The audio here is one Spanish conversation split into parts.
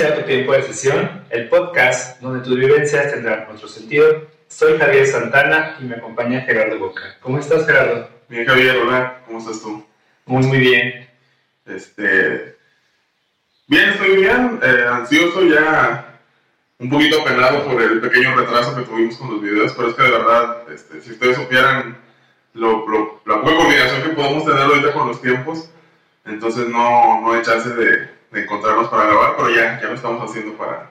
será tu tiempo de sesión, el podcast donde tus vivencias tendrán otro sentido. Soy Javier Santana y me acompaña Gerardo Boca. ¿Cómo estás, Gerardo? Bien, Javier, hola, ¿cómo estás tú? Muy, muy bien. Este, bien, estoy bien, eh, ansioso, ya un poquito apenado por el pequeño retraso que tuvimos con los videos, pero es que de verdad, este, si ustedes supieran lo, lo, la poca coordinación que podemos tener ahorita con los tiempos, entonces no, no hay chance de, de encontrarnos para grabar, pero ya, ya lo estamos haciendo para,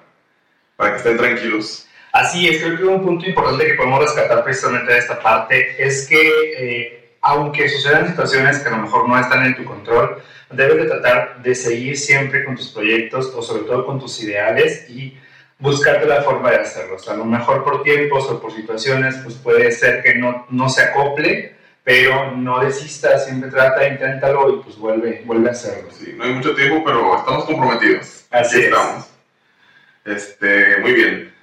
para que estén tranquilos. Así es, creo que un punto importante que podemos rescatar precisamente de esta parte es que eh, aunque sucedan situaciones que a lo mejor no están en tu control, debes de tratar de seguir siempre con tus proyectos o sobre todo con tus ideales y buscarte la forma de hacerlo. O sea, a lo mejor por tiempos o por situaciones, pues puede ser que no, no se acople, pero no desistas, siempre trata, inténtalo y pues vuelve, vuelve a hacerlo. Sí, no hay mucho tiempo, pero estamos comprometidos. Así Aquí es. estamos. Este, muy bien.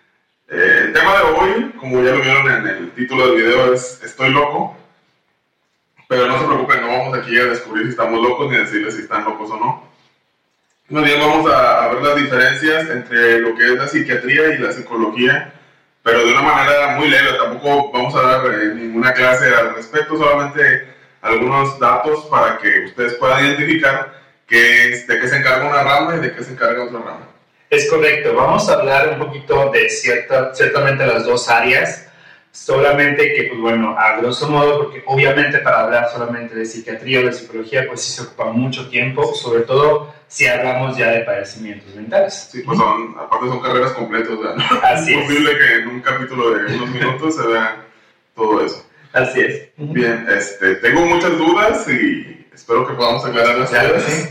Eh, el tema de hoy, como ya lo vieron en el título del video, es Estoy loco. Pero no se preocupen, no vamos aquí a descubrir si estamos locos ni a decirles si están locos o no. Más bien vamos a, a ver las diferencias entre lo que es la psiquiatría y la psicología, pero de una manera muy leve. Tampoco vamos a dar eh, ninguna clase al respecto, solamente algunos datos para que ustedes puedan identificar qué es- de qué se encarga una rama y de qué se encarga otra rama. Es correcto, vamos a hablar un poquito de cierta, ciertamente las dos áreas, solamente que, pues bueno, a grosso modo, porque obviamente para hablar solamente de psiquiatría o de psicología, pues sí se ocupa mucho tiempo, sobre todo si hablamos ya de padecimientos mentales. Sí, pues son, aparte son carreras completas, o sea, no Así es posible que en un capítulo de unos minutos se vea todo eso. así es. Bien, este, tengo muchas dudas y espero que podamos aclararlas Claro, sí.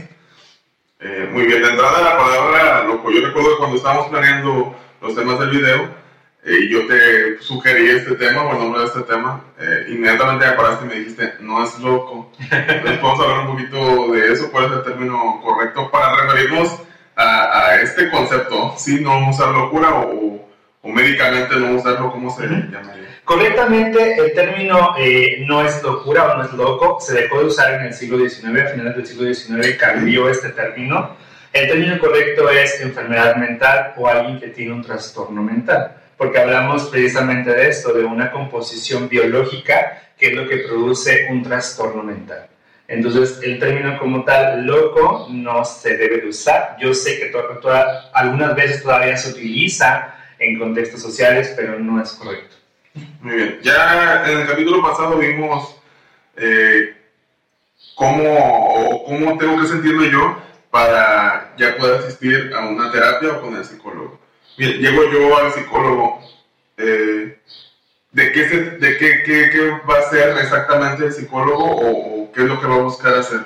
Eh, muy bien, de entrada la palabra loco. Yo recuerdo que cuando estábamos planeando los temas del video y yo te sugerí este tema o el nombre de este tema, eh, inmediatamente me paraste y me dijiste, no es loco. Entonces podemos hablar un poquito de eso, cuál es el término correcto para referirnos a, a este concepto, ¿sí? No usar locura o, o médicamente no usarlo, ¿cómo se llamaría? Correctamente, el término eh, no es locura o no es loco, se dejó de usar en el siglo XIX, a finales del siglo XIX cambió este término. El término correcto es enfermedad mental o alguien que tiene un trastorno mental, porque hablamos precisamente de esto, de una composición biológica que es lo que produce un trastorno mental. Entonces, el término como tal, loco, no se debe de usar. Yo sé que to- toda- algunas veces todavía se utiliza en contextos sociales, pero no es correcto. Muy bien. Ya en el capítulo pasado vimos eh, cómo, cómo tengo que sentirme yo para ya poder asistir a una terapia o con el psicólogo. Llego yo al psicólogo. eh, ¿De, qué, se- de qué, qué- qué va a hacer exactamente el psicólogo o, o qué es lo que va a buscar hacer?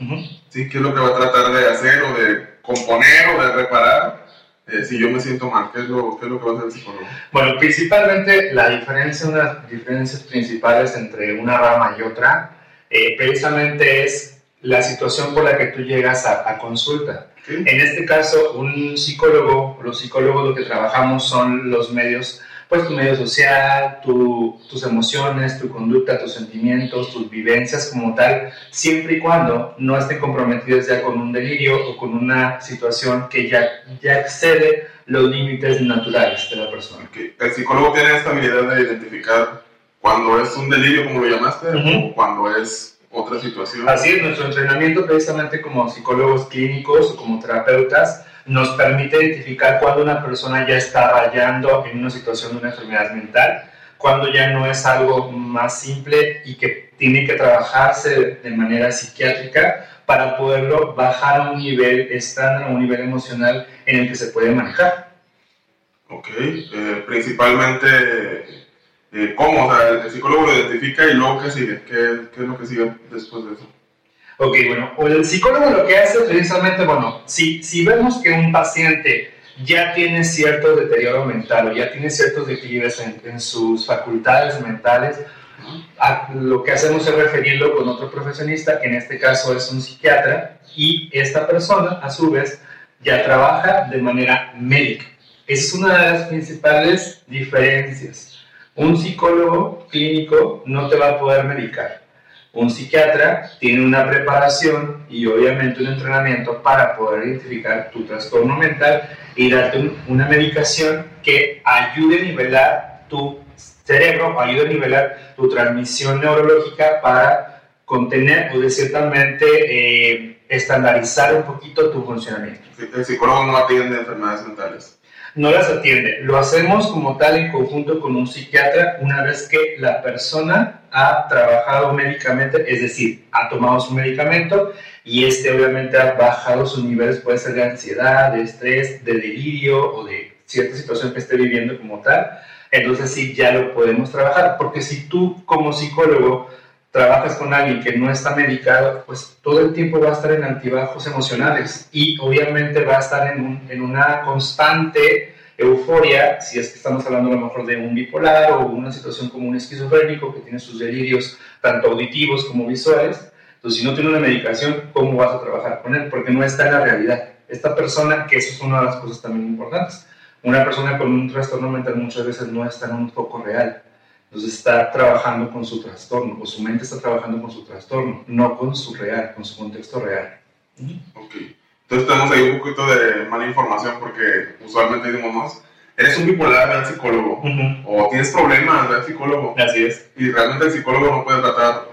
Ujú. ¿Sí? ¿Qué es lo que va a tratar de hacer o de componer o de reparar eh, si yo me siento mal? ¿Qué es, lo, ¿Qué es lo que va a hacer el psicólogo? Bueno, principalmente la diferencia, una de las diferencias principales entre una rama y otra, eh, precisamente es la situación por la que tú llegas a, a consulta. En este caso, un psicólogo, los psicólogos lo que trabajamos son los medios, pues tu medio social, tu- tus emociones, tu conducta, tus sentimientos, tus vivencias como tal, siempre y cuando no estén comprometidos ya con un delirio o con una situación que ya, ya excede los límites naturales de la persona. que el psicólogo tiene esta habilidad de identificar cuando es un delirio, como lo llamaste, Ujú. o cuando es otra situación. Así es, nuestro entrenamiento precisamente como psicólogos clínicos o como terapeutas nos permite identificar cuando una persona ya está rayando en una situación de una enfermedad mental, cuando ya no es algo más simple y que tiene que trabajarse de manera psiquiátrica para poderlo bajar a un nivel estándar, a un nivel emocional en el que se puede manejar. Ok, eh, principalmente, eh, ¿cómo? O sea, el psicólogo lo identifica y luego, ¿qué sigue? ¿Qué, qué es lo que sigue después de eso? Ok, bueno, el psicólogo lo que hace precisamente, bueno, si, si vemos que un paciente ya tiene cierto deterioro mental o ya tiene ciertos declives en, en sus facultades mentales, a- lo que hacemos es referirlo con otro profesionista, que en este caso es un psiquiatra, y esta persona, a su vez, ya trabaja de manera médica. Es una de las principales diferencias. Un psicólogo clínico no te va a poder medicar. Un psiquiatra tiene una preparación y obviamente un entrenamiento para poder identificar tu trastorno mental y darte una medicación que ayude a nivelar tu cerebro, ayude a nivelar tu transmisión neurológica para contener o de ciertamente eh, estandarizar un poquito tu funcionamiento. El psicólogo no atiende enfermedades mentales no las atiende. Lo hacemos como tal en conjunto con un psiquiatra una vez que la persona ha trabajado médicamente, es decir, ha tomado su medicamento y este obviamente ha bajado sus niveles, puede ser de ansiedad, de estrés, de delirio o de cierta situación que esté viviendo como tal. Entonces sí, ya lo podemos trabajar, porque si tú como psicólogo trabajas con alguien que no está medicado, pues todo el tiempo va a estar en altibajos emocionales y obviamente va a estar en, en una constante euforia, si es que estamos hablando a lo mejor de un bipolar o una situación como un esquizofrénico que tiene sus delirios tanto auditivos como visuales. Entonces, si no tiene una medicación, ¿cómo vas a trabajar con él? Porque no está en la realidad. Esta persona, que eso es una de las cosas también importantes, una persona con un trastorno mental muchas veces no está en un foco real entonces está trabajando con su trastorno, o su mente está trabajando con su trastorno, no con su real, con su contexto real. Ok. Entonces tenemos ahí un poquito de mala información porque usualmente decimos, no, eres un bipolar, ve al psicólogo. O tienes problemas, ve al psicólogo. Así es. Y realmente el psicólogo no puede tratar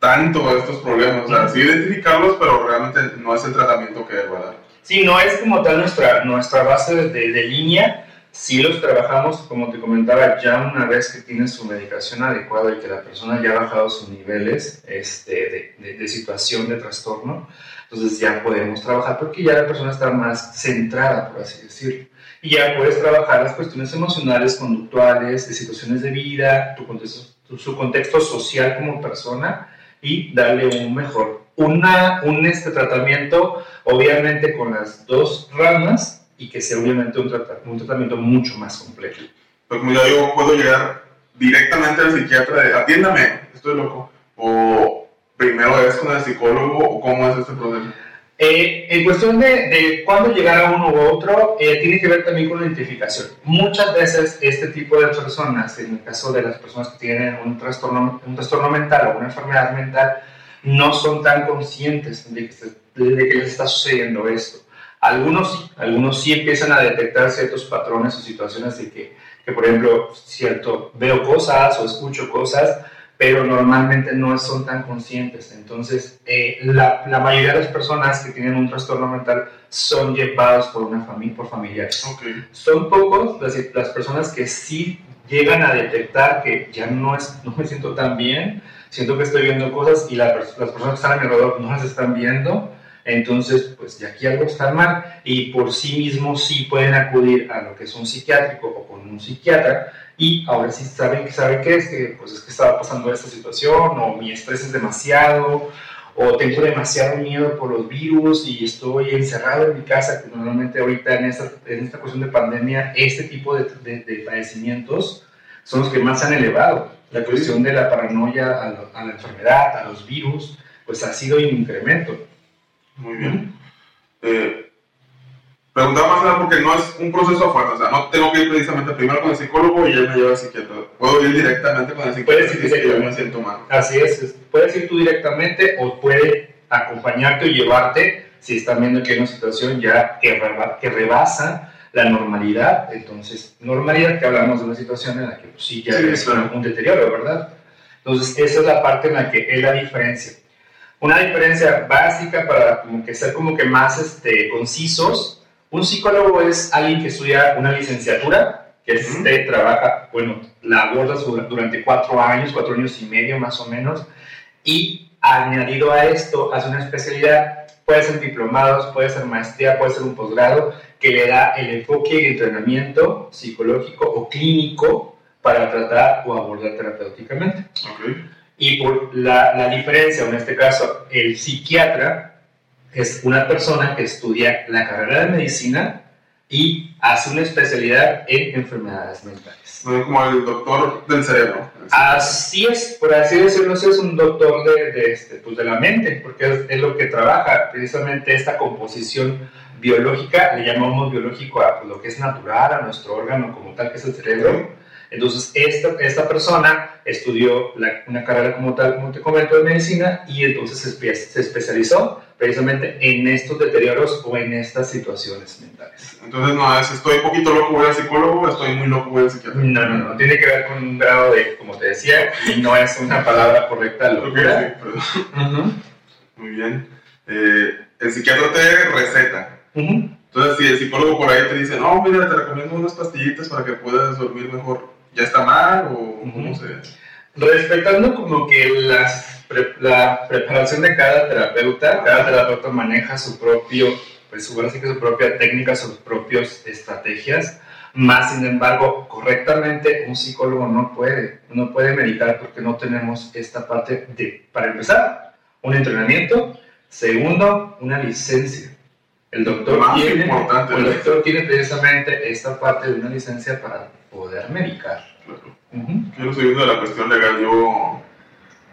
tanto estos problemas. O sea, sí identificarlos, pero realmente no es el tratamiento que debe dar. Sí, no es como tal nuestra, nuestra base de, de línea si los trabajamos, como te comentaba, ya una vez que tienen su medicación adecuada y que la persona ya ha bajado sus niveles este, de, de, situación de trastorno, entonces ya podemos trabajar porque ya la persona está más centrada, por así decirlo. Y ya puedes trabajar las cuestiones emocionales, conductuales, de situaciones de vida, tu contexto, su contexto social como persona y darle un mejor, una, un este tratamiento, obviamente con las dos ramas y que sea obviamente un, un tratamiento mucho más complejo. Pero como ya yo puedo llegar directamente al psiquiatra de atiéndame, estoy loco, o primero es con el psicólogo, o cómo es este proceso. Eh, en cuestión de, de cuándo llegar a uno u otro, eh, tiene que ver también con la identificación. Muchas veces este tipo de personas, en el caso de las personas que tienen un trastorno, un trastorno mental o una enfermedad mental, no son tan conscientes de que, de que les está sucediendo esto. Algunos, algunos sí empiezan a detectar ciertos patrones o situaciones de que, que, por ejemplo, cierto, veo cosas o escucho cosas, pero normalmente no son tan conscientes. Entonces, eh, la, la, mayoría de las personas que tienen un trastorno mental son llevadas por una familia, por familiares. Son pocos las, las, personas que sí llegan a detectar que ya no, es, no me siento tan bien, siento que estoy viendo cosas y las personas que están a mi alrededor no las están viendo entonces, pues de aquí algo está mal y por sí mismos sí pueden acudir a lo que es un psiquiátrico o con un psiquiatra y ahora sí saben que saben qué es, que pues es que estaba pasando esta situación o mi estrés es demasiado o tengo demasiado miedo por los virus y estoy encerrado en mi casa, que normalmente ahorita en esta, en esta cuestión de pandemia este tipo de, de, padecimientos son los que más han elevado. La cuestión de la paranoia a, a la enfermedad, a los virus, pues ha sido un incremento. Muy bien. Eh, preguntaba más nada porque no es un proceso fuerte, o sea, no tengo que ir precisamente primero con el psicólogo y él me lleva al psiquiatra. Puedo ir directamente con el psicólogo si yo me siento mal. Así es, puedes ir tú directamente o puede acompañarte o llevarte si están viendo que hay una situación ya que, que rebasa la normalidad. Entonces, normalidad que hablamos de una situación en la que pues, sí ya es un deterioro, ¿verdad? Entonces, esa es la parte en la que es la diferencia. Una diferencia básica para como que ser como que más este, concisos, un psicólogo es alguien que estudia una licenciatura, que este, trabaja, bueno, la aborda durante cuatro años, cuatro años y medio más o menos, y añadido a esto hace una especialidad, puede ser diplomados, puede ser maestría, puede ser un posgrado, que le da el enfoque y entrenamiento psicológico o clínico para tratar o abordar terapéuticamente. Okay. Y por la, la diferencia, en este caso, el psiquiatra es una persona que estudia la carrera de medicina y hace una especialidad en enfermedades mentales. Como el doctor del cerebro. Así es, por así decirlo, es un doctor de, de, este, pues de la mente, porque es, lo que trabaja precisamente esta composición biológica, le llamamos biológico a pues, lo que es natural, a nuestro órgano como tal, que es el cerebro Entonces, esta, esta persona estudió una carrera como tal, como te comento, de medicina y entonces se, se especializó precisamente en estos deterioros o en estas situaciones mentales. Entonces, no es estoy poquito loco, voy al psicólogo, estoy muy loco, voy al psiquiatra. No, no, no, tiene que ver con un grado de, como te decía, y no es una palabra correcta, locura. Muy bien. Eh, el psiquiatra te receta. Entonces, si el psicólogo por ahí te dice, no, mira, te recomiendo unas pastillitas para que puedas dormir mejor, ¿ya está mal o cómo se...? Respetando como que las, la preparación de cada terapeuta, cada terapeuta maneja su propio, pues su, su propia técnica, sus propias estrategias, más sin embargo, correctamente un psicólogo no puede, no puede medicar porque no tenemos esta parte de, para empezar, un entrenamiento, segundo, una licencia. El doctor, tiene, el doctor tiene precisamente esta parte de una licencia para poder medicar. Yo no estoy viendo de la cuestión legal. Yo,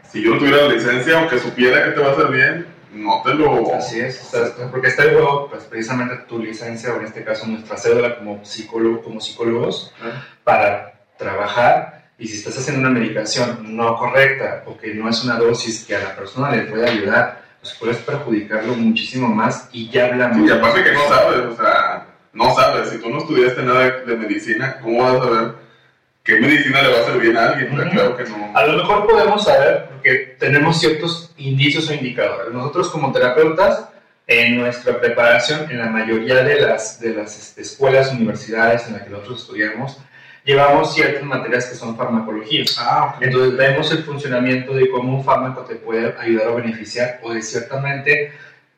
si yo no tuviera la licencia, aunque supiera que te va a hacer bien, no te lo. Así es, porque está el juego, pues precisamente tu licencia, o en este caso nuestra cédula como, psicólogo, como psicólogos, ah. para trabajar. Y si estás haciendo una medicación no correcta o que no es una dosis que a la persona le puede ayudar, pues puedes perjudicarlo muchísimo más y ya hablamos. y aparte que no sabes, o sea, no sabes, si tú no estudiaste nada de, medicina, ¿cómo vas a saber qué medicina le va a hacer bien a alguien? Claro que no. A lo mejor podemos saber, porque tenemos ciertos indicios o indicadores. Nosotros como terapeutas, en nuestra preparación, en la mayoría de las, de las este, escuelas, universidades en las que nosotros estudiamos, llevamos ciertas materias que son farmacología. Ah, Entonces vemos el funcionamiento de cómo un fármaco te puede ayudar o beneficiar o de ciertamente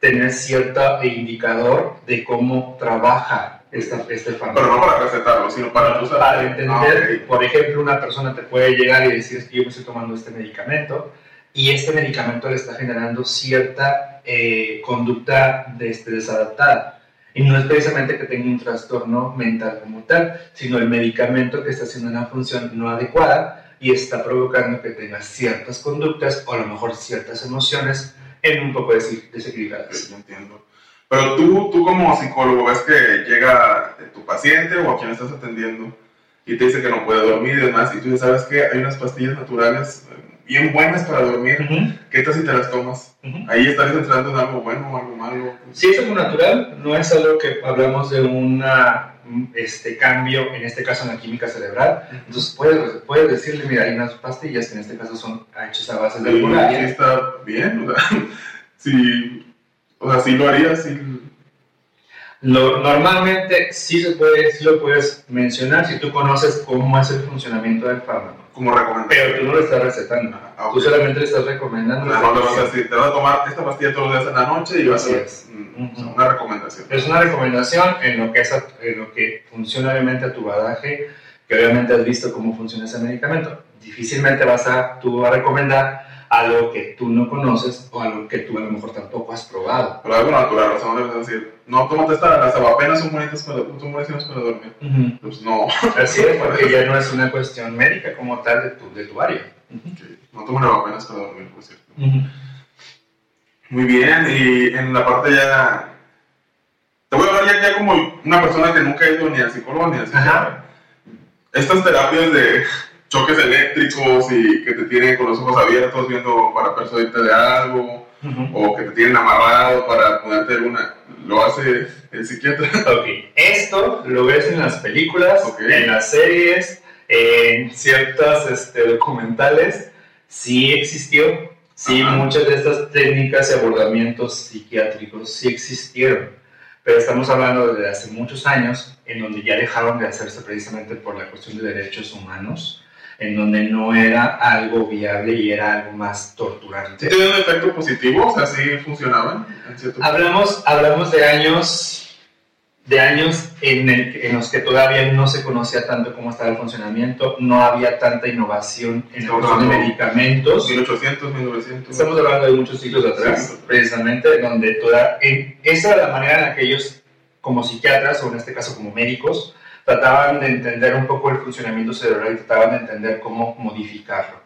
tener cierto indicador de cómo trabaja esta, este fármaco. Pero no para recetarlo, sino para usar. Para entender, ah, por ejemplo, una persona te puede llegar y decir que yo me estoy tomando este medicamento y este medicamento le está generando cierta eh, conducta de este, desadaptada y no es precisamente que tenga un trastorno mental como tal, sino el medicamento que está haciendo una función no adecuada y está provocando que tenga ciertas conductas o a lo mejor ciertas emociones en un poco desequilibradas. Sí, entiendo. Pero tú, tú como psicólogo, ves que llega tu paciente o a quien estás atendiendo y te dice que no puede dormir y demás, y tú ya sabes que hay unas pastillas naturales bien buenas para dormir. ¿Qué tal si te las tomas? Ahí estás entrando en algo bueno o algo malo. Sí, es algo natural, no es algo que hablamos de un este, cambio, en este caso en la química cerebral. Entonces puedes, puedes decirle, mira, hay unas pastillas que en este caso son hechas a base de sí, Sí, está bien, o sea, sí, o sea, sí lo harías, sí lo, normalmente sí, se puede, sí lo puedes mencionar si tú conoces cómo es el funcionamiento del fármaco. Como recomendación. Pero tú no lo estás recetando. Ah, tú solamente le estás recomendando. No, no, vas a decir, te vas a tomar esta pastilla todos los días en la noche y vas a hacer una recomendación. Es una recomendación en lo que, es, en lo que funciona obviamente a tu badaje, que obviamente has visto cómo funciona ese medicamento. Difícilmente vas a tú a recomendar algo que tú no conoces o algo que tú a lo mejor tampoco has probado. Pero algo natural, no debes decir, no, tómate esta, las apenas son bonitas para, son para dormir. Pues no. Es, porque ya no es una cuestión médica como tal de tu, de tu área. No tomo apenas para dormir, por cierto. Muy bien, y en la parte ya... Te voy a hablar ya, ya como una persona que nunca ha ido ni al psicólogo ni al psiquiatra. Estas terapias de choques eléctricos y que te tienen con los ojos abiertos viendo para persuadirte de algo, o que te tienen amarrado para ponerte alguna. Lo hace el psiquiatra. Ok, esto lo ves en las películas, en las series, en ciertas este, documentales. Sí existió, sí, muchas de estas técnicas y abordamientos psiquiátricos sí existieron pero estamos hablando de hace muchos años en donde ya dejaron de hacerse precisamente por la cuestión de derechos humanos en donde no era algo viable y era algo más torturante. ¿Tiene un efecto positivo? O sea, ¿sí funcionaban? hablamos, hablamos de años de años en, en, los que todavía no se conocía tanto cómo estaba el funcionamiento, no había tanta innovación en el de medicamentos. 1800, 1900. Estamos hablando de muchos siglos atrás, precisamente, donde toda, en, esa era la manera en la que ellos, como psiquiatras, o en este caso como médicos, trataban de entender un poco el funcionamiento cerebral y trataban de entender cómo modificarlo.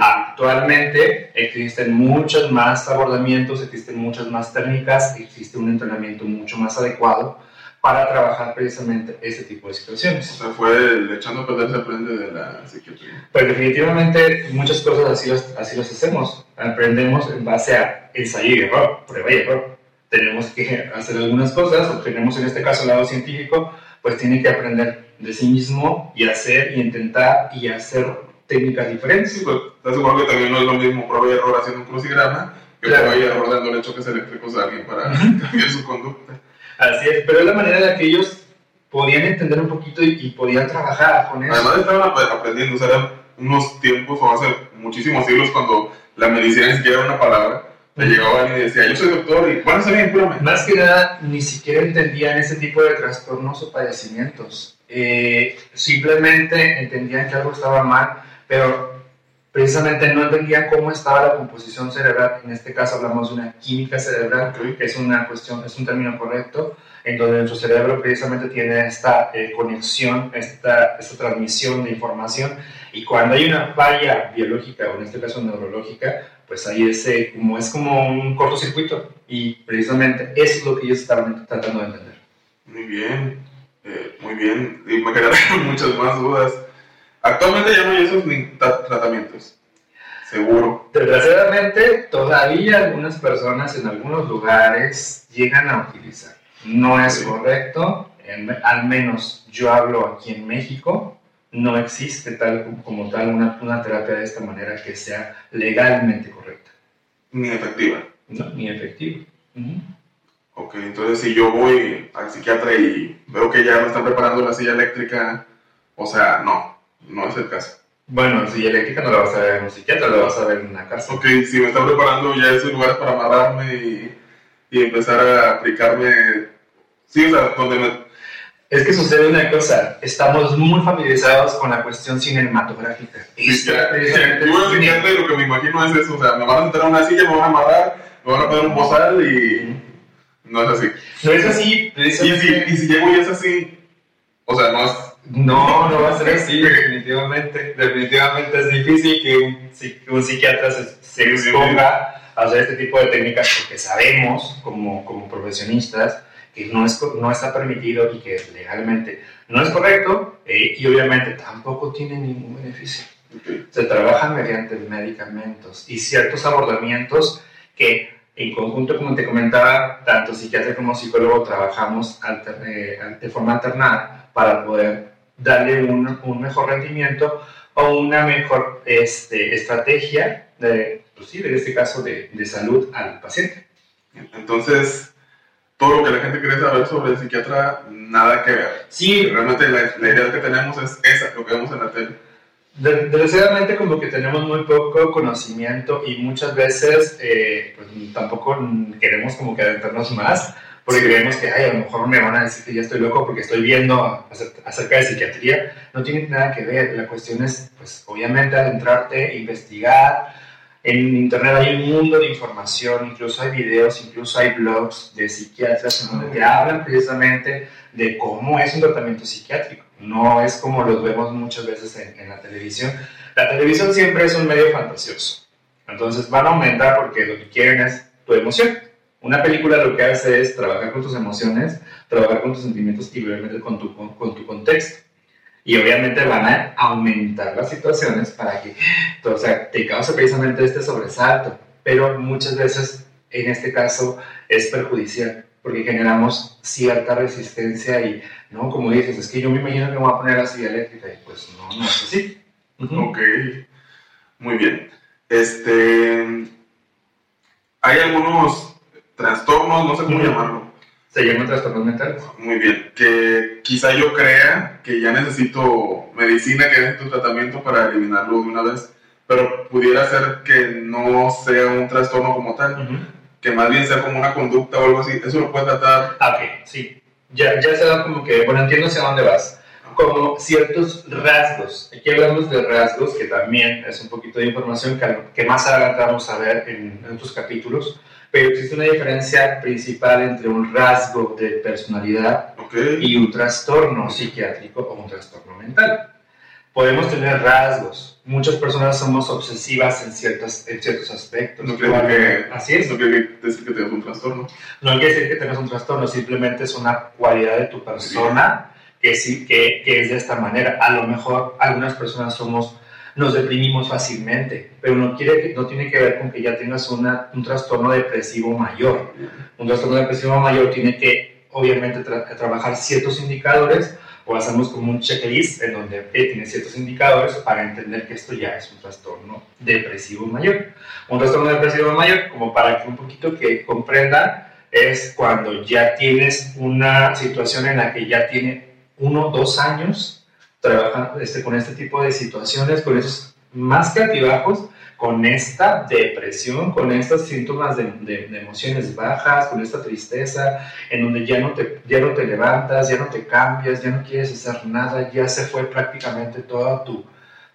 Actualmente existen muchos más abordamientos, existen muchas más técnicas, existe un entrenamiento mucho más adecuado para trabajar precisamente ese tipo de situaciones. O sea, fue el echando a perder se aprende de la psiquiatría. Pues definitivamente muchas cosas así las, así las hacemos. Aprendemos en base a ensayo y error, prueba y error. Tenemos que hacer algunas cosas, o tenemos en este caso el lado científico, pues tiene que aprender de sí mismo y hacer y intentar y hacer técnicas diferentes. Sí, pues estás seguro que también no es lo mismo prueba y error haciendo un crucigrama que Claro. prueba y error dándole choques eléctricos a alguien para cambiar su conducta. Así es, pero es la manera en la que ellos podían entender un poquito y, y podían trabajar con eso. Además estaban ap- aprendiendo, o sea, eran unos tiempos o hace muchísimos siglos cuando la medicina ni siquiera era una palabra. Le llegaba alguien y decía, yo soy doctor y bueno, está bien, cúrame. Más que nada, ni siquiera entendían ese tipo de trastornos o padecimientos. Eh, simplemente entendían que algo estaba mal, pero precisamente no entendían cómo estaba la composición cerebral. En este caso hablamos de una química cerebral, que es una cuestión, es un término correcto, en donde nuestro cerebro precisamente tiene esta eh, conexión, esta, esta transmisión de información, y cuando hay una falla biológica, o en este caso neurológica, pues ahí ese, como es como un cortocircuito, y precisamente eso es lo que ellos estaban tratando de entender. Muy bien, eh, muy bien. Y me quedaron muchas más dudas. Actualmente ya no hay esos tratamientos. Seguro. Desgraciadamente, todavía algunas personas en algunos lugares llegan a utilizar. No es correcto, en- al menos yo hablo aquí en México, no existe tal como tal una, una terapia de esta manera que sea legalmente correcta, Ni efectiva. ¿no? ni efectiva. Ujú. Ok, entonces si yo voy al psiquiatra y veo que ya me están preparando la silla eléctrica, o sea, no, no es el caso. Bueno, si eléctrica no la vas a ver en un psiquiatra, la vas a ver en una casa. Ok, si me están preparando ya esos lugares para amarrarme y, y empezar a aplicarme, sí, o sea, donde me... Es que sucede una cosa, estamos muy familiarizados con la cuestión cinematográfica. Ya, precisamente yo voy y lo que me imagino es eso, o sea, me van a sentar a una silla, me van a amarrar, me van a poner un bozal y no es así. No es así, Y si, precisamente. y si llego y es así, o sea, no es... No, no va a ser así, definitivamente. Definitivamente es difícil que un, que un psiquiatra se, se exponga a hacer este tipo de técnicas porque sabemos, como, como profesionistas, que no, es, no está permitido y que legalmente no es correcto eh, y obviamente tampoco tiene ningún beneficio. Se trabaja mediante medicamentos y ciertos abordamientos que en conjunto, como te comentaba, tanto psiquiatra como psicólogo trabajamos alter- eh, de forma alternada para poder darle un, un mejor rendimiento o una mejor este, estrategia de, pues sí, en este caso de, de salud al paciente. Entonces, todo lo que la gente quiere saber sobre el psiquiatra, nada que ver. Sí, Realmente la, la idea que tenemos es esa, lo que vemos en la tele. De- Desgraciadamente como que tenemos muy poco conocimiento y muchas veces eh, pues, tampoco queremos como que adentrarnos más porque Sí. creemos que ay, a lo mejor me van a decir que ya estoy loco porque estoy viendo acer- acerca de psiquiatría. No tiene nada que ver, la cuestión es pues obviamente adentrarte, investigar. En internet hay un mundo de información, incluso hay videos, incluso hay blogs de psiquiatras en donde te hablan precisamente de cómo es un tratamiento psiquiátrico. No es como los vemos muchas veces en, la televisión. La televisión siempre es un medio fantasioso. Entonces van a aumentar porque lo que quieren es tu emoción. Una película lo que hace es trabajar con tus emociones, trabajar con tus sentimientos y obviamente con tu, con tu contexto. Y obviamente van a aumentar las situaciones para que o sea, te cause precisamente este sobresalto. Pero muchas veces, en este caso, es perjudicial porque generamos cierta resistencia y, ¿no? Como dices, es que yo me imagino que me voy a poner la silla eléctrica y pues no, no es así. Ujú. Ok, muy bien. Este, hay algunos trastornos, no sé cómo llamarlo. Se llaman trastornos mentales. Muy bien, que quizá yo crea que ya necesito medicina, que necesito tratamiento para eliminarlo de una vez, pero pudiera ser que no sea un trastorno como tal, Ujú. que más bien sea como una conducta o algo así. Eso lo puede tratar. Ah, ok, sí. Ya, ya se da como que, bueno, entiendo hacia dónde vas. Como ciertos rasgos. Aquí hablamos de rasgos, que también es un poquito de información que, que más adelante vamos a ver en, en otros capítulos. Pero existe una diferencia principal entre un rasgo de personalidad Ok, y un trastorno psiquiátrico o un trastorno mental. podemos tener rasgos. Muchas personas somos obsesivas en, ciertos, en ciertos aspectos. No que, Así es. no quiere decir que tengas un trastorno. No quiere decir que tengas un trastorno, simplemente es una cualidad de tu persona que, sí, que, que es de esta manera. A lo mejor algunas personas somos nos deprimimos fácilmente, pero no, quiere, no tiene que ver con que ya tengas una, un trastorno depresivo mayor. Un trastorno depresivo mayor tiene que, obviamente, trabajar ciertos indicadores o hacemos como un checklist en donde tiene ciertos indicadores para entender que esto ya es un trastorno depresivo mayor. Un trastorno depresivo mayor, como para que un poquito que comprendan, es cuando ya tienes una situación en la que ya tiene uno, dos años trabajando este, con este tipo de situaciones, con esos más que altibajos, con esta depresión, con estos síntomas de, emociones bajas, con esta tristeza, en donde ya no, te, ya no te levantas, ya no te cambias, ya no quieres hacer nada, ya se fue prácticamente todo tu,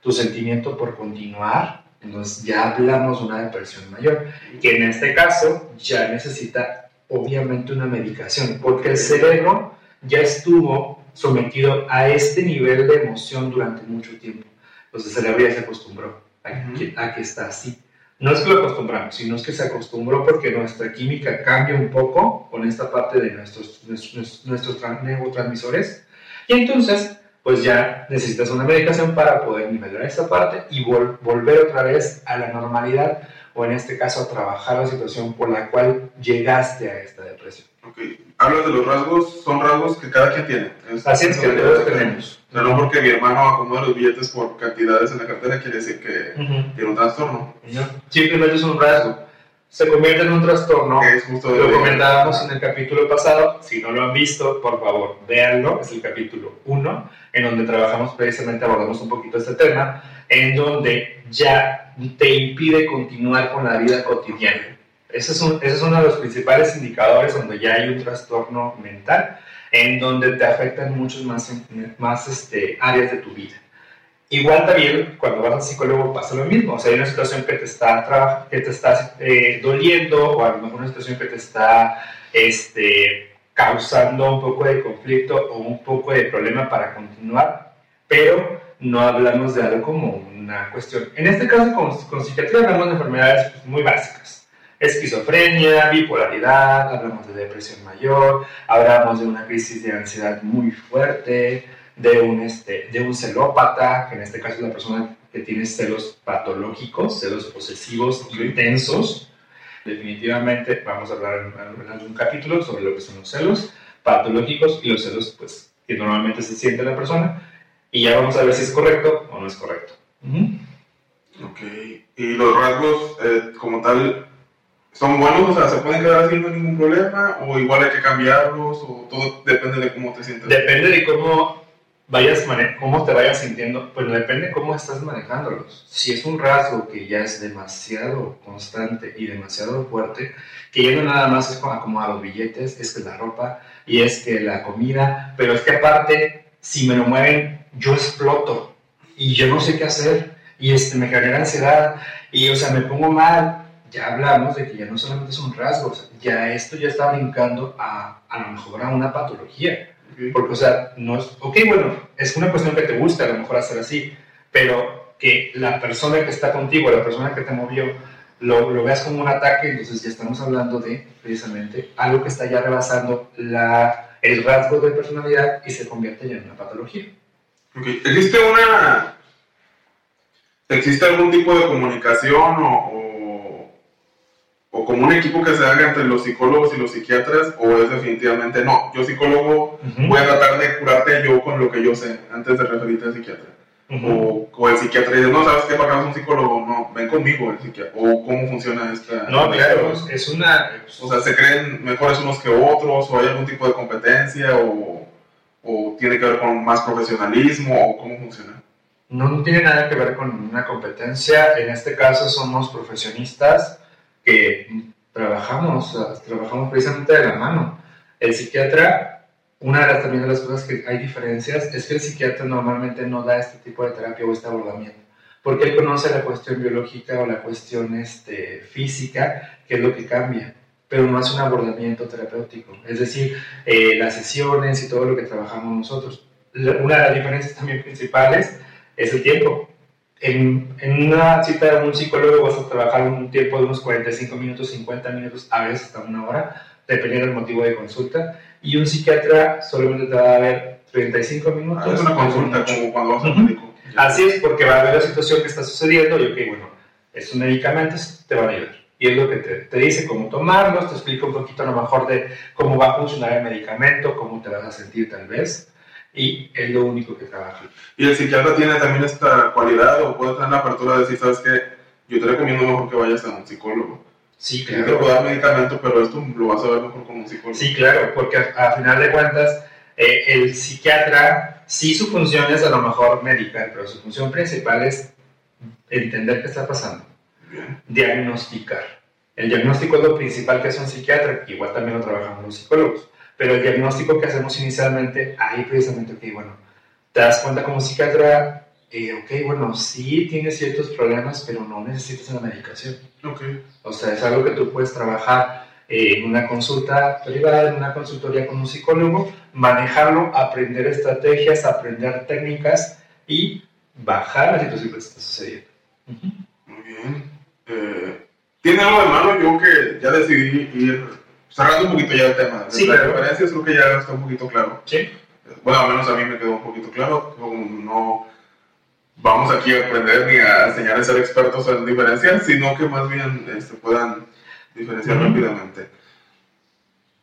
tu sentimiento por continuar. Entonces ya hablamos de una depresión mayor, que en este caso ya necesita obviamente una medicación, porque el cerebro ya estuvo sometido a este nivel de emoción durante mucho tiempo. Entonces el cerebro ya se acostumbró a que, a que está así. No es que lo acostumbramos, sino es que se acostumbró porque nuestra química cambia un poco con esta parte de nuestros, nuestros, nuestros neurotransmisores. Y entonces, pues ya necesitas una medicación para poder nivelar esta parte y volver otra vez a la normalidad o en este caso a trabajar la situación por la cual llegaste a esta depresión. Ok, hablas de los rasgos, son rasgos que cada quien tiene. Así es que todos tenemos. no porque mi hermano acomoda los billetes por cantidades en la cartera quiere decir que tiene un trastorno. Simplemente es un rasgo. Se convierte en un trastorno. Es justo lo comentábamos en el capítulo pasado. Si no lo han visto, por favor, véanlo. Es el capítulo 1, en donde trabajamos precisamente, abordamos un poquito este tema, en donde ya te impide continuar con la vida cotidiana ese es, ese es uno de los principales indicadores donde ya hay un trastorno mental, en donde te afectan muchas más, más este, áreas de tu vida. Igual también cuando vas al psicólogo pasa lo mismo, o sea, hay una situación que te está, que te está eh, doliendo o a lo mejor una situación que te está este, causando un poco de conflicto o un poco de problema para continuar, pero no hablamos de algo como una cuestión. En este caso, con, con psiquiatría hablamos de enfermedades pues, muy básicas, esquizofrenia, bipolaridad, hablamos de depresión mayor, hablamos de una crisis de ansiedad muy fuerte, de un, este, de un celópata, que en este caso es la persona que tiene celos patológicos, celos posesivos intensos. Definitivamente vamos a hablar en, algún capítulo sobre lo que son los celos patológicos y los celos pues, que normalmente se siente la persona. Y ya vamos a ver si es correcto o no es correcto. Ok. Y los rasgos eh, como tal son buenos, o sea, se pueden quedar así no ningún problema, o igual hay que cambiarlos, o todo depende de cómo te sientes. Depende de cómo vayas cómo te vayas sintiendo, pues depende de cómo estás manejándolos. Si es un rasgo que ya es demasiado constante y demasiado fuerte, que ya no nada más es como a los billetes, es que la ropa y es que la comida, pero es que aparte, si me lo mueven, yo exploto y yo no sé qué hacer y este, me genera ansiedad y, o sea, me pongo mal ya hablamos de que ya no solamente son rasgos, ya esto ya está brincando a a lo mejor a una patología. Porque, o sea, no es, ok, bueno, es una cuestión que te gusta a lo mejor hacer así, pero que la persona que está contigo, la persona que te movió, lo, lo veas como un ataque, entonces ya estamos hablando de precisamente algo que está ya rebasando la, el rasgo de personalidad y se convierte ya en una patología. Okay. ¿Existe una... ¿Existe algún tipo de comunicación o o como un equipo que se haga entre los psicólogos y los psiquiatras, o es definitivamente no. Yo psicólogo voy a tratar de curarte yo con lo que yo sé antes de referirte al psiquiatra. o, o, el psiquiatra dice, no, ¿sabes qué? Para es un psicólogo. No, ven conmigo el psiquiatra. O cómo funciona esta... No, claro, es una... O sea, ¿se creen mejores unos que otros? ¿O hay algún tipo de competencia? ¿O, o tiene que ver con más profesionalismo? ¿O cómo funciona? No, no tiene nada que ver con una competencia. En este caso somos profesionistas que trabajamos, trabajamos precisamente de la mano. El psiquiatra, una de las, también de las cosas que hay diferencias es que el psiquiatra normalmente no da este tipo de terapia o este abordamiento, porque él conoce la cuestión biológica o la cuestión este, física, que es lo que cambia, pero no hace un abordamiento terapéutico, es decir, eh, las sesiones y todo lo que trabajamos nosotros. Una de las diferencias también principales es el tiempo. En, en, una cita de un psicólogo vas a trabajar un tiempo de unos 45 minutos, 50 minutos, a veces hasta una hora, dependiendo del motivo de consulta. Y un psiquiatra solamente te va a ver 35 minutos. Ah, es una consulta como cuando vas al médico. Así es, porque va a ver la situación que está sucediendo y, ok, bueno, estos medicamentos te van a ayudar. Y es lo que te, te, dice cómo tomarlos, te explica un poquito a lo mejor de cómo va a funcionar el medicamento, cómo te vas a sentir tal vez. Y es lo único que trabaja. ¿Y el psiquiatra tiene también esta cualidad o puede tener la apertura de decir, sabes qué, yo te recomiendo mejor que vayas a un psicólogo? Sí, claro. Yo te puedo dar medicamento, pero esto lo vas a ver mejor con un psicólogo. Sí, claro, porque a, a final de cuentas, eh, el psiquiatra, sí su función es a lo mejor medicar, pero su función principal es entender qué está pasando, Bien. diagnosticar. El diagnóstico es lo principal que hace un psiquiatra, que igual también lo trabajamos los psicólogos, pero el diagnóstico que hacemos inicialmente, ahí precisamente, ok, bueno, te das cuenta como psiquiatra, eh, ok, bueno, sí tienes ciertos problemas, pero no necesitas una medicación. Ok. O sea, es algo que tú puedes trabajar en una consulta privada, en una consultoría con un psicólogo, manejarlo, aprender estrategias, aprender técnicas y bajar la situación que está sucediendo. Uh -huh. Muy bien. Eh, ¿Tiene algo de malo yo que ya decidí ir cerrando un poquito ya el tema? Sí, las claro. referencias creo que ya está un poquito claro. Sí. Bueno, al menos a mí me quedó un poquito claro. No vamos aquí a aprender ni a enseñar a ser expertos en diferenciar, sino que más bien este, puedan diferenciar uh -huh. rápidamente.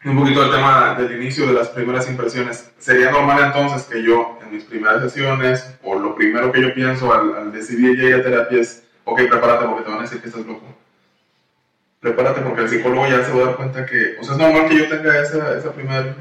Un poquito el tema del inicio de las primeras impresiones. ¿Sería normal entonces que yo en mis primeras sesiones, o lo primero que yo pienso al, al decidir llegar a terapia es, ok, prepárate porque te van a decir que estás loco? Prepárate porque el psicólogo ya se va a dar cuenta que, o sea, es normal que yo tenga esa, esa primera...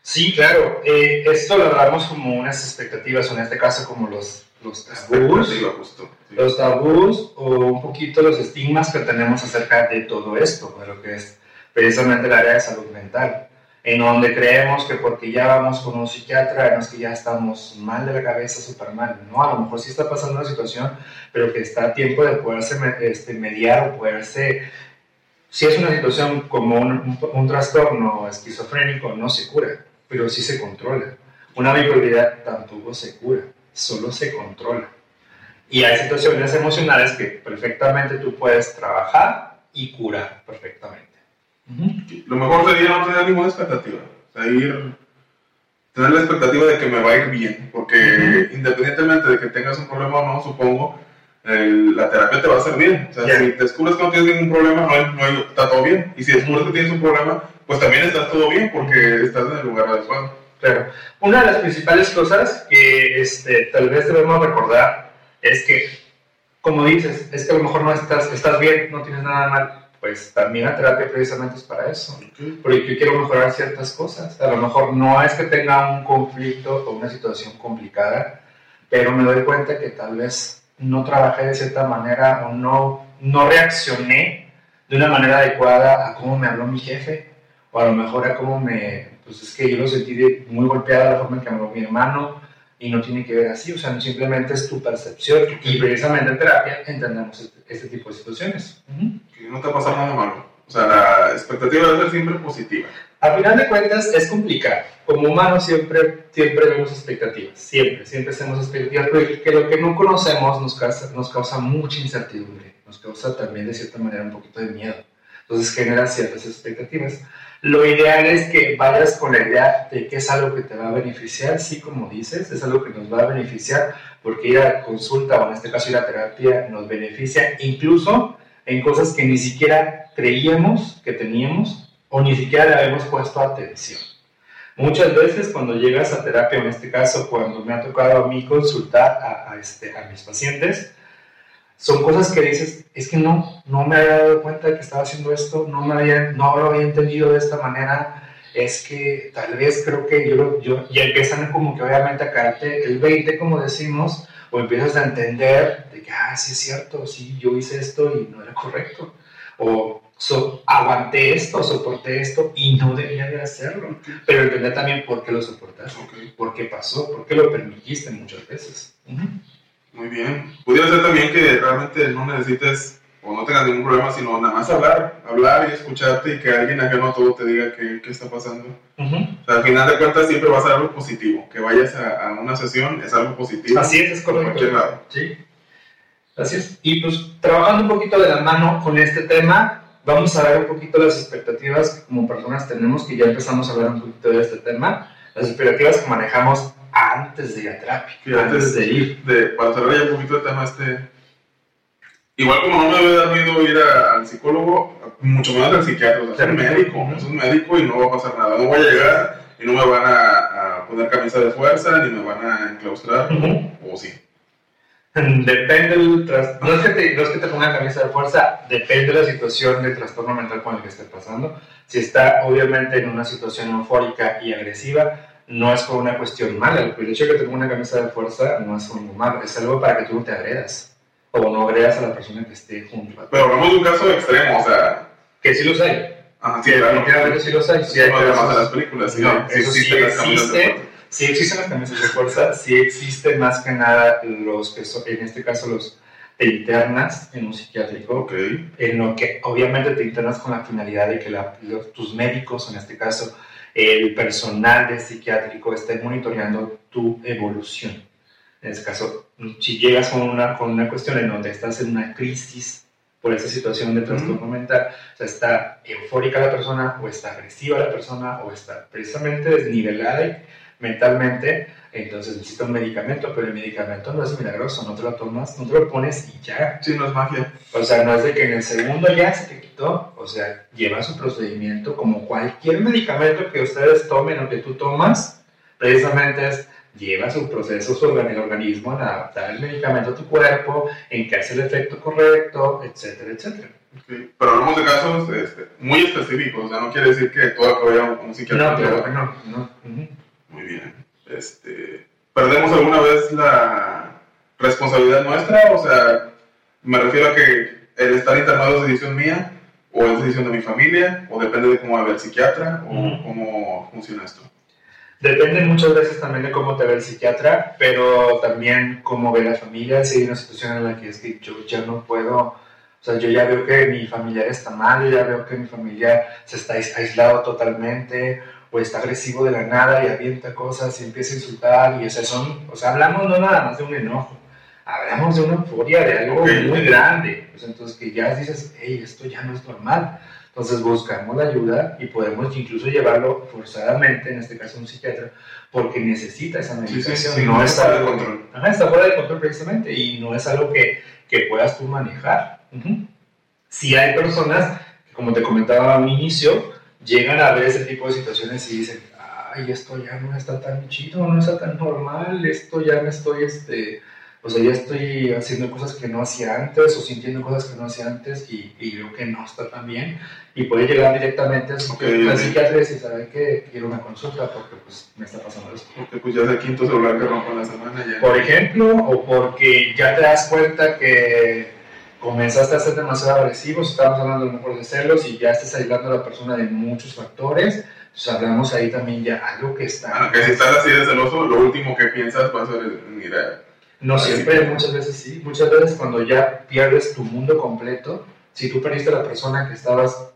Sí, claro. Eh, esto lo hablamos como unas expectativas, o en este caso como los, los tabús, justo, sí. los tabús o un poquito los estigmas que tenemos acerca de todo esto, de lo que es precisamente el área de salud mental, en donde creemos que porque ya vamos con un psiquiatra, no es que ya estamos mal de la cabeza, súper mal, no, a lo mejor sí está pasando una situación, pero que está a tiempo de poderse este, mediar o poderse, si es una situación como un, un, un trastorno esquizofrénico, no se cura, pero sí se controla. Una bipolaridad tampoco se cura, solo se controla. Y hay situaciones emocionales que perfectamente tú puedes trabajar y curar perfectamente. Uh -huh. Lo mejor sería no tener ninguna expectativa. O sea, ir, tener la expectativa de que me va a ir bien. Porque uh -huh. independientemente de que tengas un problema o no, supongo, el, la terapia te va a hacer bien. O sea, yeah. si descubres que no tienes ningún problema, no, hay, no hay, está todo bien. Y si descubres que tienes un problema, pues también estás todo bien porque estás en el lugar adecuado. Claro. Una de las principales cosas que este, tal vez debemos recordar es que, como dices, es que a lo mejor no estás, estás bien, no tienes nada mal pues también la terapia precisamente es para eso. Okay. Porque yo quiero mejorar ciertas cosas. A lo mejor no es que tenga un conflicto o una situación complicada, pero me doy cuenta que tal vez no trabajé de cierta manera o no, no reaccioné de una manera adecuada a cómo me habló mi jefe o a lo mejor a cómo me... Pues es que yo lo sentí de, muy golpeada la forma en que me habló mi hermano y no tiene que ver así, o sea, simplemente es tu percepción y precisamente en terapia entendemos este, este tipo de situaciones. Uh -huh. Que no te va a pasar nada malo, o sea, la expectativa debe ser siempre positiva. A final de cuentas es complicado, como humanos siempre, siempre vemos expectativas, siempre, siempre hacemos expectativas, porque lo que no conocemos nos causa, nos causa mucha incertidumbre, nos causa también de cierta manera un poquito de miedo, entonces genera ciertas expectativas. Lo ideal es que vayas con la idea de que es algo que te va a beneficiar, sí, como dices, es algo que nos va a beneficiar, porque ir a consulta o en este caso ir a terapia nos beneficia incluso en cosas que ni siquiera creíamos que teníamos o ni siquiera le habíamos puesto atención. Muchas veces cuando llegas a terapia, en este caso cuando me ha tocado a mí consultar a, a, este, a mis pacientes, son cosas que dices, es que no, no me había dado cuenta de que estaba haciendo esto, no, me había, no lo había entendido de esta manera, es que tal vez creo que yo, yo ya empiezan como que obviamente a caerte el 20, como decimos, o empiezas a entender de que, ah, sí es cierto, sí, yo hice esto y no era correcto, o so, aguanté esto, soporté esto y no debía de hacerlo, pero entender también por qué lo soportaste, okay. por qué pasó, por qué lo permitiste muchas veces. Uh -huh. Muy bien. Pudiera ser también que realmente no necesites o no tengas ningún problema, sino nada más hablar, hablar y escucharte y que alguien ajeno a todo te diga qué, qué está pasando. Ujú. O sea, al final de cuentas siempre va a ser algo positivo. Que vayas a, a una sesión es algo positivo. Así es, es correcto. Sí. Así es. Y pues trabajando un poquito de la mano con este tema, vamos a ver un poquito las expectativas que como personas tenemos, que ya empezamos a hablar un poquito de este tema, las expectativas que manejamos antes de ir a terapia, antes de ir. de, para cerrar ya un poquito el tema este, igual como no me había dado miedo ir a- al psicólogo, mucho menos al psiquiatra, o sea, un médico, es un médico y no va a pasar nada, no voy a llegar y no me van a, a poner camisa de fuerza ni me van a enclaustrar, o sí. Depende del tras- no, es que te, no es que te pongan camisa de fuerza, depende de la situación de trastorno mental con el que esté pasando. Si está obviamente en una situación eufórica y agresiva, no es por una cuestión mala. El hecho de que te ponga una camisa de fuerza no es algo malo, es algo para que tú no te agredas o no agredas a la persona que esté junto a ti. Pero hablamos de un caso extremo, o sea, Que sí los hay. ajá, sí, claro, sí los hay. Sí, hay no, además casos- de las películas, sí, No, eso sí existe. Sí existen las camisas de fuerza, sí existen más que nada los que son, en este caso los te internas en un psiquiátrico, Ok, en lo que obviamente te internas con la finalidad de que la- los- tus médicos, en este caso el personal del psiquiátrico, esté monitoreando tu evolución. En este caso, si llegas con una, con una cuestión en donde estás en una crisis por esa situación de trastorno mental, o sea, está eufórica la persona, o está agresiva la persona, o está precisamente desnivelada mentalmente, entonces necesita un medicamento, pero el medicamento no es milagroso, no te lo tomas, no te lo pones y ya. sí, no es magia. O sea, no es de que en el segundo ya se te quitó, o sea, lleva su procedimiento como cualquier medicamento que ustedes tomen o que tú tomas, precisamente es, lleva su proceso, su el organismo en adaptar el medicamento a tu cuerpo, en que hace el efecto correcto, etcétera, etcétera. Ok, Pero hablamos de casos este, muy específicos, o sea, no quiere decir que todo que vaya un psiquiatra. No, claro que no, no. ujú. Muy bien. Este, ¿Perdemos alguna vez la responsabilidad nuestra? O sea, me refiero a que el estar internado es decisión mía, o es decisión de mi familia, o depende de cómo ve el psiquiatra, o cómo funciona esto. Depende muchas veces también de cómo te ve el psiquiatra, pero también cómo ve la familia. Si hay una situación en la que es que yo ya no puedo, o sea, yo ya veo que mi familiar está mal, yo ya veo que mi familiar se está ais- aislado totalmente, o está agresivo de la nada y avienta cosas y empieza a insultar, y o sea, son, o sea, hablamos no nada más de un enojo, hablamos de una euforia, de algo Ok. muy grande. Pues entonces que ya dices, hey, esto ya no es normal. Entonces buscamos la ayuda y podemos incluso llevarlo forzadamente, en este caso a un psiquiatra, porque necesita esa Sí, sí, medicación. sí, no no es está de algo- control. Ajá, está fuera de control precisamente y no es algo que, que puedas tú manejar. Ujú. Si hay personas como te comentaba al inicio, llegan a ver ese tipo de situaciones y dicen, ay, esto ya no está tan chido, no está tan normal, esto ya me estoy, este, o sea, ya estoy haciendo cosas que no hacía antes o sintiendo cosas que no hacía antes y, y veo que no está tan bien y puede llegar directamente al Ok, psiquiatra, y decir, ¿sabe qué? Quiero una consulta porque pues me está pasando esto. Porque pues ya es el quinto celular que rompo la semana ya. Por ejemplo, o porque ya te das cuenta que comenzaste a ser demasiado agresivo, si estamos hablando a lo mejor de celos y ya estás aislando a la persona de muchos factores, pues hablamos ahí también ya algo que está... Bueno, que si estás así de celoso, lo último que piensas va a ser, mira, No siempre, muchas veces sí. Muchas veces cuando ya pierdes tu mundo completo, si tú perdiste a la persona que estabas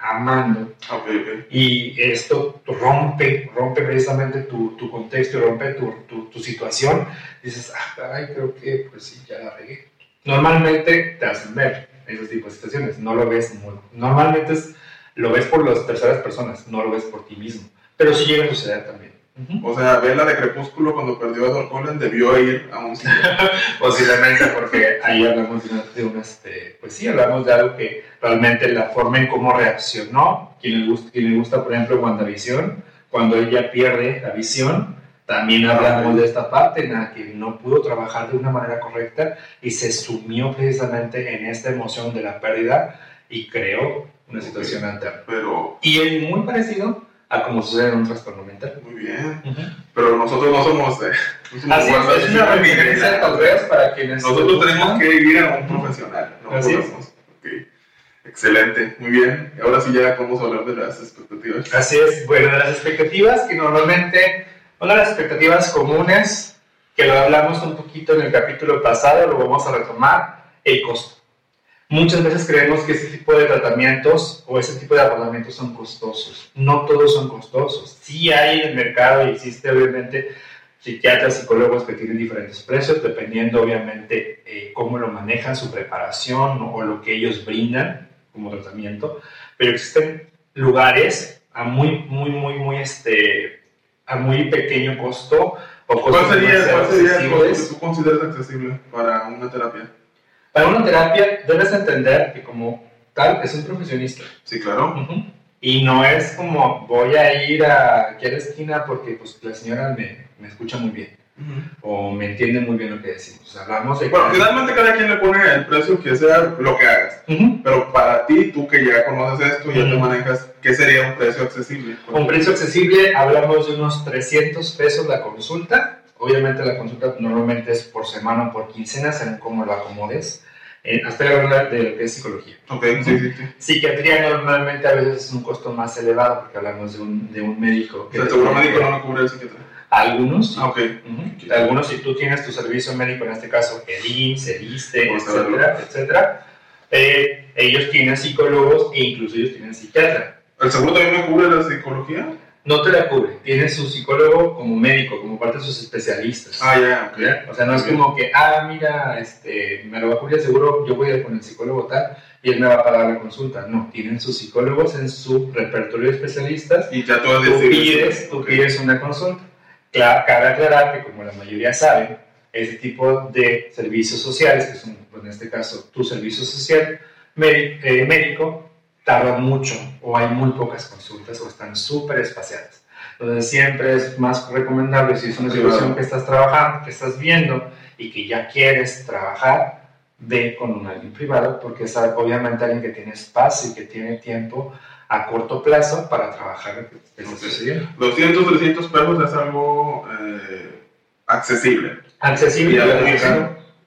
amando ok, ok. y esto rompe, rompe precisamente tu, tu contexto, rompe tu, tu, tu situación, dices, ah, caray, creo que pues sí, ya la regué. Normalmente te hacen ver esos tipos de situaciones, no lo ves muy... Normalmente es, lo ves por las terceras personas, no lo ves por ti mismo, pero sí llega a suceder también. Ujú. O sea, Bella de Crepúsculo cuando perdió a Edward Cullen debió ir a un. Posiblemente porque ahí hablamos de, una, de este, pues sí, hablamos de algo que realmente la forma en cómo reaccionó, quien le gusta, quien le gusta por ejemplo, WandaVision, cuando ella pierde la visión, también hablamos de esta parte en la que no pudo trabajar de una manera correcta y se sumió precisamente en esta emoción de la pérdida y creó una situación alterna. Pero, Y es muy parecido a como sucede en un trastorno mental. muy bien. Pero nosotros no somos de... no somos Así es, es una referencia tal vez para quienes... Nosotros tenemos que ir a un profesional. No Así es. podemos. Excelente, muy bien. Ahora sí ya vamos a hablar de las expectativas. Así es, bueno, de las expectativas que normalmente, una de las expectativas comunes, que lo hablamos un poquito en el capítulo pasado, lo vamos a retomar, el costo. Muchas veces creemos que ese tipo de tratamientos o ese tipo de abordamientos son costosos. No todos son costosos. Sí hay en el mercado y existe obviamente psiquiatras, psicólogos que tienen diferentes precios, dependiendo obviamente eh, cómo lo manejan, su preparación o, lo que ellos brindan como tratamiento. Pero existen lugares a muy, muy, muy, muy, este, a muy pequeño costo. O ¿Cuál sería, ¿cuál sería el costo que tú consideras accesible para una terapia? Para una terapia debes entender que como tal es un profesionista. Sí, claro. Y no es como voy a ir a aquí a la esquina porque pues la señora me, me escucha muy bien. O me entiende muy bien lo que decimos. hablamos de... Bueno, finalmente cada quien le pone el precio que sea lo que hagas. Pero para ti, tú que ya conoces esto, ya te manejas, ¿qué sería un precio accesible? Un precio accesible, hablamos de unos 300 pesos la consulta. Obviamente la consulta normalmente es por semana o por quincena, según cómo lo acomodes. Eh, estoy hablando de lo que es psicología. Okay, sí, sí, sí. Psiquiatría normalmente a veces es un costo más elevado porque hablamos de un, de un médico. Que ¿El seguro médico no lo cubre el psiquiatra? Algunos. Ah, okay. Algunos, si tú tienes tu servicio médico, en este caso el IMSS, el ISTE, etcétera, etcétera, eh, ellos tienen psicólogos e incluso ellos tienen psiquiatra. ¿El seguro también me cubre la psicología? no te la cubre. Tiene su psicólogo como médico, como parte de sus especialistas. Ah, ya, O sea, no es como que, ah, mira, este, me lo va a cubrir seguro, yo voy a ir con el psicólogo tal y él me va a pagar la consulta. No, tienen sus psicólogos en su repertorio de especialistas. Y ya tú, pides, tú pides una consulta. Cabe aclarar que, como la mayoría saben, ese tipo de servicios sociales, que son, pues, en este caso, tu servicio social eh, médico, tardan mucho o hay muy pocas consultas o están súper espaciadas. Entonces siempre es más recomendable si es una situación que estás trabajando, que estás viendo y que ya quieres trabajar, ve con un alguien privado porque es obviamente alguien que tiene espacio y que tiene tiempo a corto plazo para trabajar okay. 200, 300 pesos es algo eh, accesible. Accesible.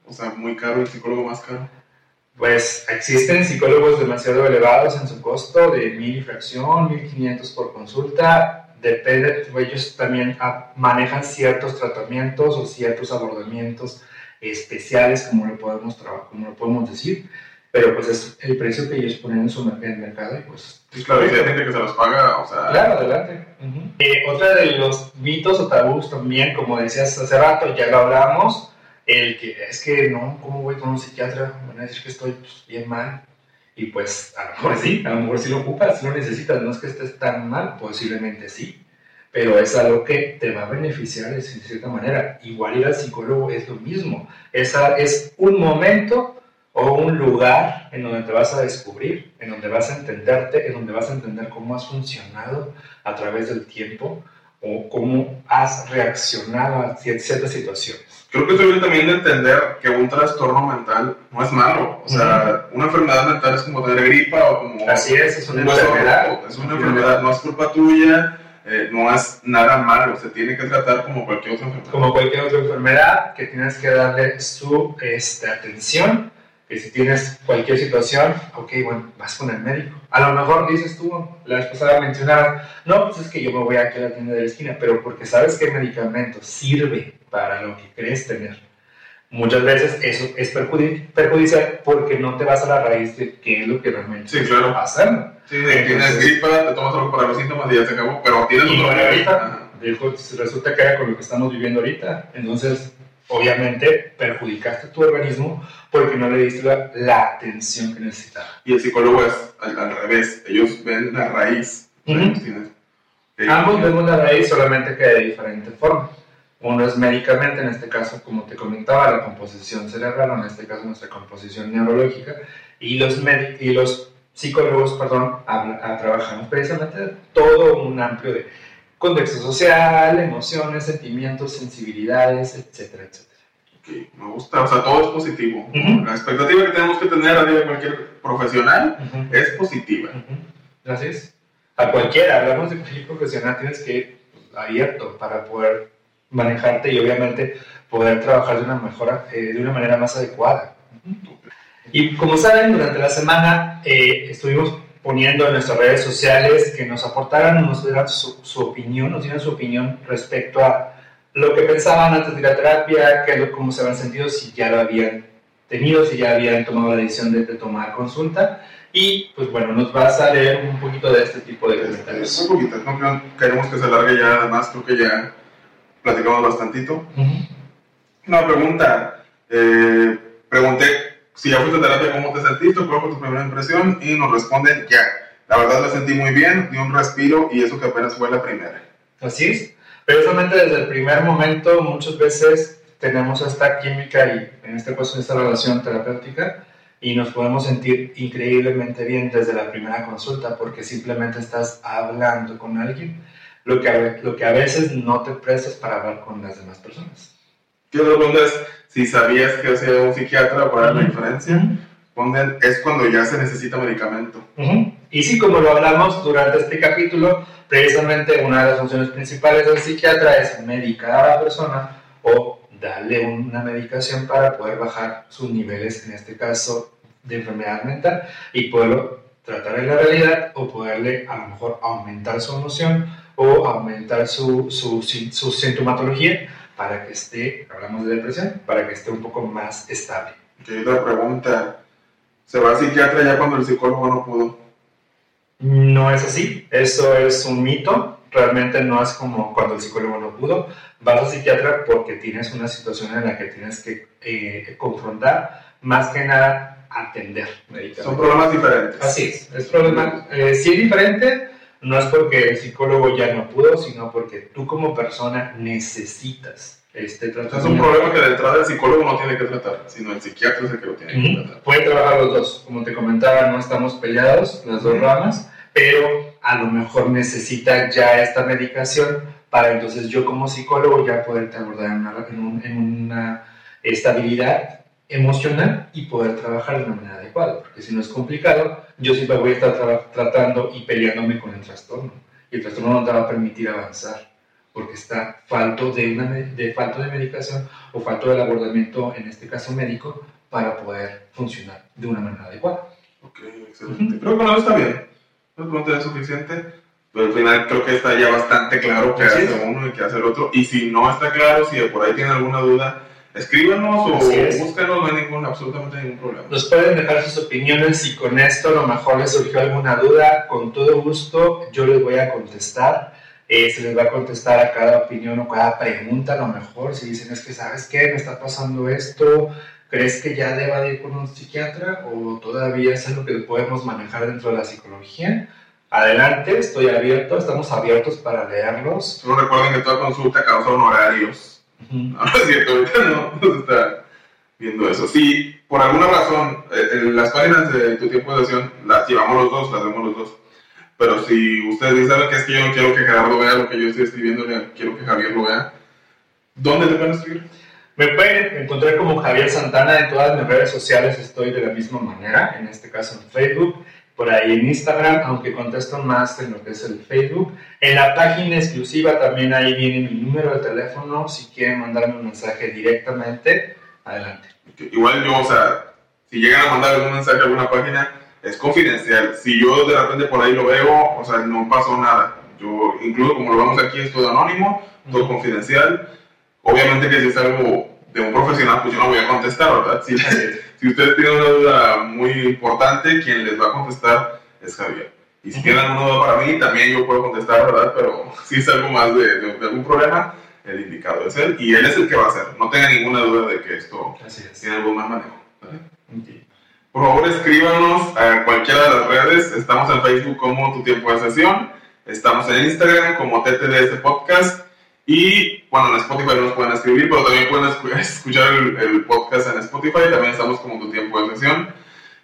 o sea, muy caro, el psicólogo más caro pues existen psicólogos demasiado elevados en su costo, de mil y fracción, 1500 por consulta. Depende, ellos también manejan ciertos tratamientos o ciertos abordamientos especiales, como lo podemos, como lo podemos decir, pero pues es el precio que ellos ponen en su mercado y pues... Sí, claro, y hay gente que se los paga, o sea... Claro, adelante. Eh, otra de los mitos o tabús también, como decías hace rato, ya lo hablamos, el que es que no, ¿cómo voy con un psiquiatra? Van a decir que estoy pues, bien mal. Y pues a lo mejor sí, a lo mejor sí lo ocupas, sí lo necesitas, no es que estés tan mal, posiblemente sí, pero es algo que te va a beneficiar de cierta manera. Igual ir al psicólogo es lo mismo, Esa es un momento o un lugar en donde te vas a descubrir, en donde vas a entenderte, en donde vas a entender cómo has funcionado a través del tiempo o cómo has reaccionado a ciertas situaciones. Creo que es también de entender que un trastorno mental no es malo. O sea, una enfermedad mental es como tener gripa o como... Así es, es una enfermedad. Es una enfermedad, no es culpa tuya, eh, no es nada malo. Se tiene que tratar como cualquier otra enfermedad. Como cualquier otra enfermedad, que tienes que darle su este, atención que si tienes cualquier situación, ok, bueno, vas con el médico. A lo mejor dices tú, la vez pasada mencionabas, no, pues es que yo me voy aquí a la tienda de la esquina, pero porque sabes que el medicamento sirve para lo que crees tener. Muchas veces eso es perjudicial porque no te vas a la raíz de qué es lo que realmente sí, claro. está pasando. Sí, tienes gripa, te tomas algo para los síntomas y ya se acabó, pero tienes otro ahorita, resulta que era con lo que estamos viviendo ahorita. Entonces, obviamente perjudicaste tu organismo porque no le diste la, atención que necesitaba. Y el psicólogo es al, revés, ellos ven la raíz. Ambos vemos la raíz, solamente que de diferente forma. Uno es médicamente, en este caso, como te comentaba, la composición cerebral, o en este caso nuestra composición neurológica, y los, y los psicólogos, perdón, trabajamos precisamente todo un amplio de contexto social, emociones, sentimientos, sensibilidades, etcétera, etcétera. Ok, me gusta, o sea, todo es positivo. La expectativa que tenemos que tener a de cualquier profesional es positiva. Gracias. A cualquiera, hablamos de cualquier profesional, tienes que ir abierto para poder manejarte y obviamente poder trabajar de una, mejor, eh, de una manera más adecuada. Y como saben, durante la semana eh, estuvimos poniendo en nuestras redes sociales que nos aportaran, nos dieran su, opinión, nos dieran su opinión respecto a lo que pensaban antes de la terapia, qué, cómo se habían sentido, si ya lo habían tenido, si ya habían tomado la decisión de, de tomar consulta. Y pues bueno, nos vas a leer un poquito de este tipo de comentarios. Un poquito, no queremos que se alargue ya, además creo que ya platicamos bastantito. Una pregunta, eh, pregunté si ya fuiste a terapia, ¿cómo te sentiste? ¿Cuál fue tu primera impresión? Y nos responden, ya, la verdad me sentí muy bien, di un respiro y eso que apenas fue la primera. Así es. Precisamente desde el primer momento muchas veces tenemos esta química y en este caso esta relación terapéutica y nos podemos sentir increíblemente bien desde la primera consulta porque simplemente estás hablando con alguien, lo que lo que a veces no te prestas para hablar con las demás personas. ¿Qué otra pregunta es si sabías que hacía un psiquiatra, cuál era la diferencia? Responden, es cuando ya se necesita medicamento. Ujú. Y sí, como lo hablamos durante este capítulo, precisamente una de las funciones principales del psiquiatra es medicar a la persona o darle una medicación para poder bajar sus niveles, en este caso, de enfermedad mental y poderlo tratar en la realidad o poderle a lo mejor aumentar su emoción o aumentar su, su, su sintomatología para que esté, hablamos de depresión, para que esté un poco más estable. ¿Qué otra pregunta? ¿Se va al psiquiatra ya cuando el psicólogo no pudo? No es así, eso es un mito, realmente no es como cuando el psicólogo no pudo, vas al psiquiatra porque tienes una situación en la que tienes que eh, confrontar, más que nada atender Son problemas diferentes. Así es, es problema, eh, si es diferente, no es porque el psicólogo ya no pudo, sino porque tú como persona necesitas este O sea, es tratamiento. un problema que de entrada el psicólogo no tiene que tratar, sino el psiquiatra es el que lo tiene que tratar. Pueden trabajar los dos. Como te comentaba, no estamos peleados, las dos ramas, pero a lo mejor necesita ya esta medicación para entonces yo como psicólogo ya poderte abordar en una, en un- en una estabilidad emocional y poder trabajar de una manera adecuada. Porque si no es complicado, yo siempre voy a estar tra- tratando y peleándome con el trastorno. Y el trastorno no te va a permitir avanzar porque está falto de, una, de falto de medicación o falto del abordamiento, en este caso médico, para poder funcionar de una manera adecuada. Ok, excelente. Creo que no está bien. La pregunta es suficiente. Pero al final creo que está ya bastante claro qué hace uno y qué hace el otro. Y si no está claro, si por ahí tienen alguna duda, escríbanos o es. búsquenos, no hay ningún, absolutamente ningún problema. Nos pueden dejar sus opiniones si con esto a lo mejor les surgió alguna duda, con todo gusto yo les voy a contestar. Eh, se les va a contestar a cada opinión o cada pregunta a lo mejor. Si dicen es que sabes qué, me está pasando esto, ¿crees que ya deba de ir con un psiquiatra o todavía es algo que podemos manejar dentro de la psicología? Adelante, estoy abierto, estamos abiertos para leerlos. Solo recuerden que toda consulta causa honorarios. No es cierto, ahorita no, no se está viendo eso. Si por alguna razón eh, en las páginas de tu tiempo de sesión las llevamos los dos, las vemos los dos. Pero si ustedes dicen "¿Saben que es que yo no quiero que Gerardo vea lo que yo estoy escribiendo, quiero que Javier lo vea, ¿dónde te pueden escribir? Me pueden encontrar como Javier Santana en todas mis redes sociales, estoy de la misma manera, en este caso en Facebook, por ahí en Instagram, aunque contesto más en lo que es el Facebook. En la página exclusiva también ahí viene mi número de teléfono, si quieren mandarme un mensaje directamente, adelante. Igual yo, o sea, si llegan a mandar algún mensaje a alguna página, es confidencial. Si yo de repente por ahí lo veo, o sea, no pasó nada. Yo, incluso como lo vemos aquí, es todo anónimo, todo confidencial. Obviamente que si es algo de un profesional, pues yo no voy a contestar, ¿verdad? Si, si ustedes tienen una duda muy importante, quien les va a contestar es Javier. Y si tienen alguna duda para mí, también yo puedo contestar, ¿verdad? Pero si es algo más de, de- de algún problema, el indicado es él. Y él es el que va a hacer. No tenga ninguna duda de que esto es. tiene algún mal manejo. ¿vale? Ok. Por favor, escríbanos a cualquiera de las redes. Estamos en Facebook como Tu Tiempo de Sesión. Estamos en Instagram como TTDS Podcast. Y bueno, en Spotify no nos pueden escribir, pero también pueden escu- escuchar el, podcast en Spotify. También estamos como Tu Tiempo de Sesión.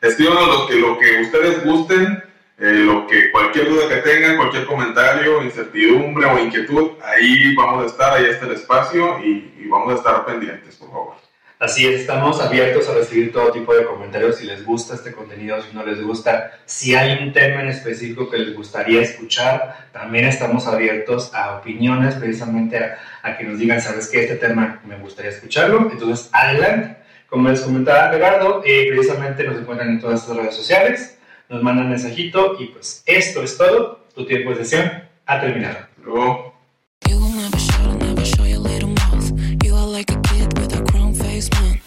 Escríbanos lo que, lo que ustedes gusten, eh, lo que, cualquier duda que tengan, cualquier comentario, incertidumbre o inquietud. Ahí vamos a estar, ahí está el espacio y vamos a estar pendientes, por favor. Así es, estamos abiertos a recibir todo tipo de comentarios si les gusta este contenido, si no les gusta, si hay un tema en específico que les gustaría escuchar, también estamos abiertos a opiniones, precisamente a, a que nos digan, sabes que este tema me gustaría escucharlo, entonces adelante. Como les comentaba Gerardo, eh, precisamente nos encuentran en todas las redes sociales, nos mandan mensajito y pues esto es todo, tu tiempo de sesión ha terminado. Luego.